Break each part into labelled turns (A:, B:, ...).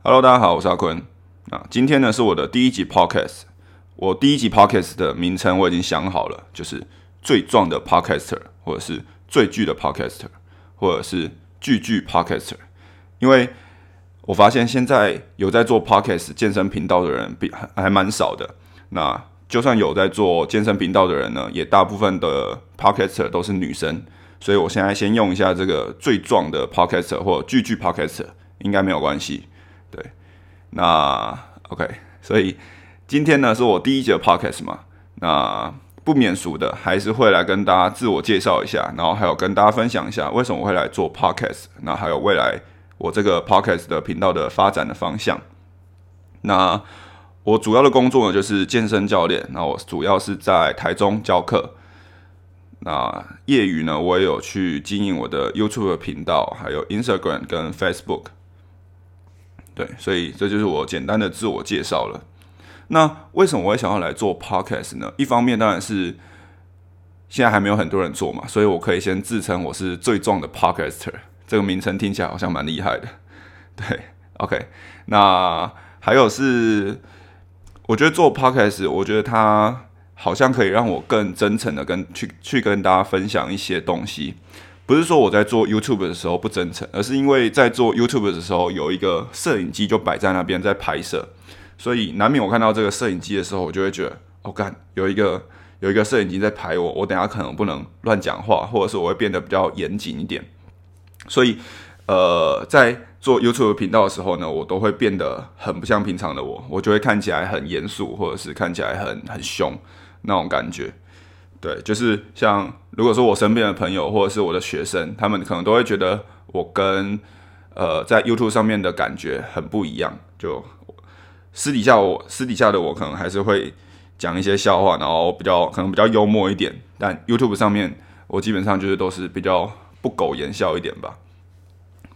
A: Hello，大家好，我是阿坤。那今天呢是我的第一集 Podcast。我第一集 Podcast 的名称我已经想好了，就是最壮的 Podcaster，或者是最巨的 Podcaster，或者是巨巨 Podcaster。因为我发现现在有在做 Podcast 健身频道的人比还还蛮少的。那就算有在做健身频道的人呢，也大部分的 Podcaster 都是女生。所以我现在先用一下这个最壮的 Podcaster 或巨巨 Podcaster，应该没有关系。对，那 OK，所以今天呢是我第一节 Podcast 嘛，那不免俗的还是会来跟大家自我介绍一下，然后还有跟大家分享一下为什么会来做 Podcast，那还有未来我这个 Podcast 的频道的发展的方向。那我主要的工作呢就是健身教练，那我主要是在台中教课。那业余呢，我也有去经营我的 YouTube 频道，还有 Instagram 跟 Facebook。对，所以这就是我简单的自我介绍了。那为什么我会想要来做 Podcast 呢？一方面当然是现在还没有很多人做嘛，所以我可以先自称我是最壮的 Podcaster。这个名称听起来好像蛮厉害的。对，OK。那还有是，我觉得做 Podcast，我觉得它好像可以让我更真诚的跟去去跟大家分享一些东西。不是说我在做 YouTube 的时候不真诚，而是因为在做 YouTube 的时候有一个摄影机就摆在那边在拍摄，所以难免我看到这个摄影机的时候，我就会觉得，哦干，有一个有一个摄影机在拍我，我等下可能不能乱讲话，或者是我会变得比较严谨一点。所以，呃，在做 YouTube 频道的时候呢，我都会变得很不像平常的我，我就会看起来很严肃，或者是看起来很很凶那种感觉。对，就是像如果说我身边的朋友或者是我的学生，他们可能都会觉得我跟呃在 YouTube 上面的感觉很不一样。就私底下我私底下的我可能还是会讲一些笑话，然后比较可能比较幽默一点。但 YouTube 上面我基本上就是都是比较不苟言笑一点吧。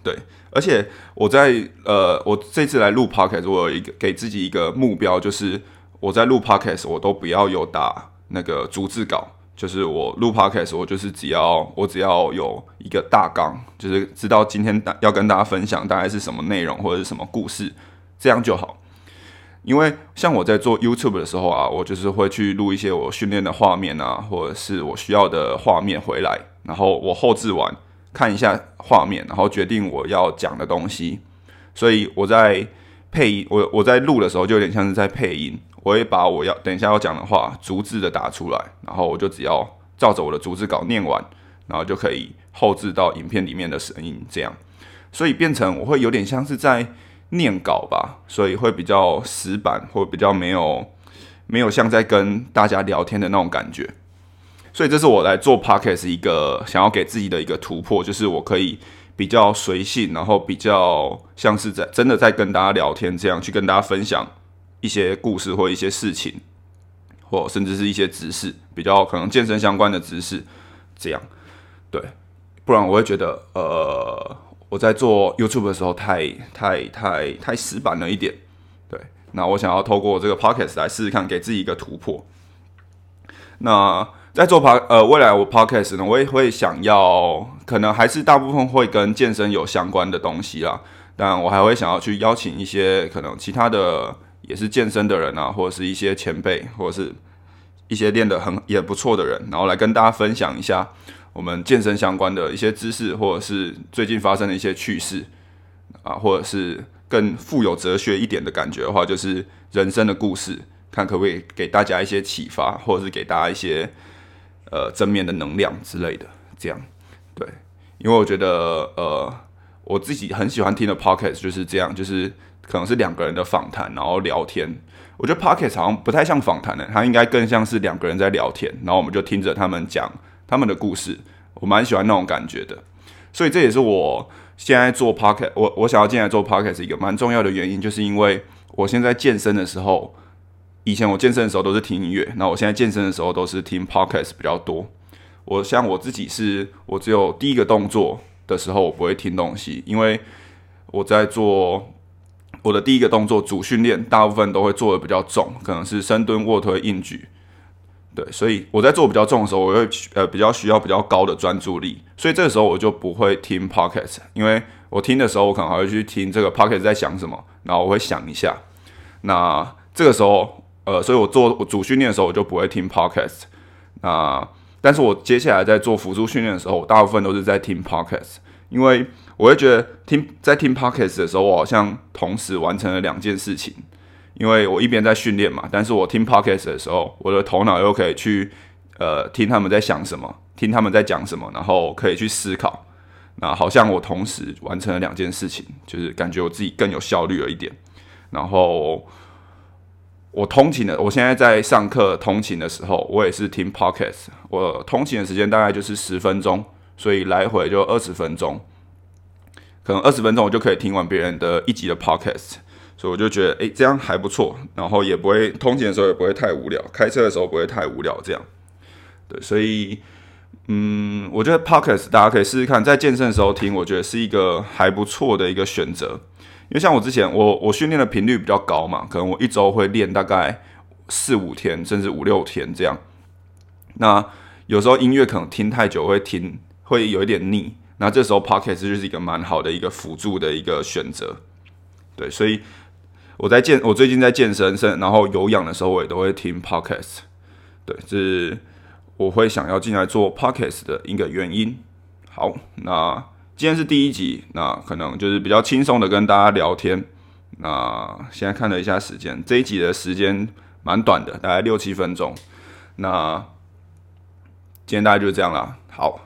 A: 对，而且我在呃我这次来录 Podcast，我有一个给自己一个目标，就是我在录 Podcast 我都不要有打。那个逐字稿，就是我录 podcast，我就是只要我只要有一个大纲，就是知道今天大要跟大家分享大概是什么内容或者是什么故事，这样就好。因为像我在做 YouTube 的时候啊，我就是会去录一些我训练的画面啊，或者是我需要的画面回来，然后我后置完看一下画面，然后决定我要讲的东西。所以我在配音，我我在录的时候就有点像是在配音。我会把我要等一下要讲的话逐字的打出来，然后我就只要照着我的逐字稿念完，然后就可以后置到影片里面的声音，这样，所以变成我会有点像是在念稿吧，所以会比较死板，或比较没有没有像在跟大家聊天的那种感觉。所以这是我来做 podcast 一个想要给自己的一个突破，就是我可以比较随性，然后比较像是在真的在跟大家聊天，这样去跟大家分享。一些故事或一些事情，或甚至是一些知识，比较可能健身相关的知识，这样对，不然我会觉得，呃，我在做 YouTube 的时候太太太太死板了一点，对，那我想要透过这个 Podcast 来试试看，给自己一个突破。那在做 Pod 呃未来我 Podcast 呢，我也会想要，可能还是大部分会跟健身有相关的东西啦，但我还会想要去邀请一些可能其他的。也是健身的人啊，或者是一些前辈，或者是一些练得很也不错的人，然后来跟大家分享一下我们健身相关的一些知识，或者是最近发生的一些趣事啊，或者是更富有哲学一点的感觉的话，就是人生的故事，看可不可以给大家一些启发，或者是给大家一些呃正面的能量之类的。这样对，因为我觉得呃我自己很喜欢听的 podcast 就是这样，就是。可能是两个人的访谈，然后聊天。我觉得 podcast 好像不太像访谈的，它应该更像是两个人在聊天，然后我们就听着他们讲他们的故事。我蛮喜欢那种感觉的，所以这也是我现在做 podcast，我我想要进来做 podcast 一个蛮重要的原因，就是因为我现在健身的时候，以前我健身的时候都是听音乐，那我现在健身的时候都是听 podcast 比较多。我像我自己是，我只有第一个动作的时候我不会听东西，因为我在做。我的第一个动作主训练，大部分都会做的比较重，可能是深蹲、卧推、硬举。对，所以我在做比较重的时候，我会呃比较需要比较高的专注力，所以这个时候我就不会听 podcast，因为我听的时候，我可能还会去听这个 podcast 在想什么，然后我会想一下。那这个时候，呃，所以我做我主训练的时候，我就不会听 podcast。那但是我接下来在做辅助训练的时候，我大部分都是在听 podcast，因为我会觉得听在听 podcast 的时候，我好像同时完成了两件事情。因为我一边在训练嘛，但是我听 podcast 的时候，我的头脑又可以去呃听他们在想什么，听他们在讲什么，然后可以去思考。那好像我同时完成了两件事情，就是感觉我自己更有效率了一点。然后我通勤的，我现在在上课通勤的时候，我也是听 podcast。我通勤的时间大概就是十分钟，所以来回就二十分钟，可能二十分钟我就可以听完别人的一集的 podcast。所以我就觉得，哎，这样还不错，然后也不会通勤的时候也不会太无聊，开车的时候不会太无聊，这样。对，所以，嗯，我觉得 podcast 大家可以试试看，在健身的时候听，我觉得是一个还不错的一个选择。因为像我之前，我我训练的频率比较高嘛，可能我一周会练大概四五天，甚至五六天这样。那有时候音乐可能听太久会听，会有一点腻。那这时候 podcast 就是一个蛮好的一个辅助的一个选择。对，所以。我在健，我最近在健身，身然后有氧的时候，我也都会听 podcast。对，是我会想要进来做 podcast 的一个原因。好，那今天是第一集，那可能就是比较轻松的跟大家聊天。那现在看了一下时间，这一集的时间蛮短的，大概六七分钟。那今天大概就是这样啦。好，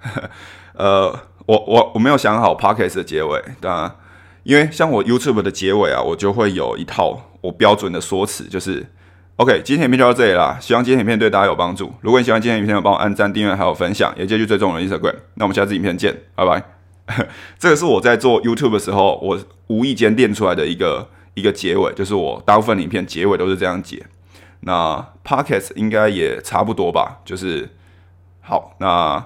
A: 呃，我我我没有想好 podcast 的结尾，当然。因为像我 YouTube 的结尾啊，我就会有一套我标准的说辞，就是 OK，今天影片就到这里啦。希望今天影片对大家有帮助。如果你喜欢今天影片，帮我按赞、订阅还有分享，也继续追踪我的 Instagram。那我们下次影片见，拜拜。这个是我在做 YouTube 的时候，我无意间练出来的一个一个结尾，就是我大部分影片结尾都是这样结。那 Podcast 应该也差不多吧，就是好。那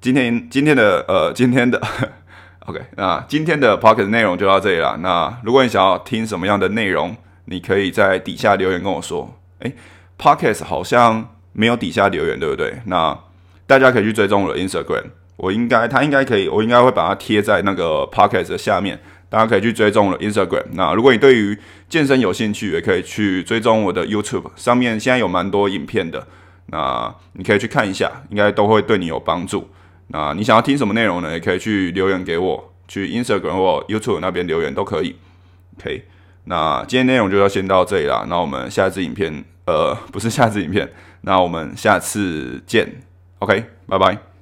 A: 今天今天的呃今天的。OK，那今天的 Pocket 内容就到这里了。那如果你想要听什么样的内容，你可以在底下留言跟我说。诶 p o c k e t 好像没有底下留言，对不对？那大家可以去追踪我的 Instagram，我应该，他应该可以，我应该会把它贴在那个 Pocket 的下面，大家可以去追踪我的 Instagram。那如果你对于健身有兴趣，也可以去追踪我的 YouTube，上面现在有蛮多影片的，那你可以去看一下，应该都会对你有帮助。那你想要听什么内容呢？也可以去留言给我，去 Instagram 或 YouTube 那边留言都可以。OK，那今天内容就要先到这里啦。那我们下次影片，呃，不是下次影片，那我们下次见。OK，拜拜。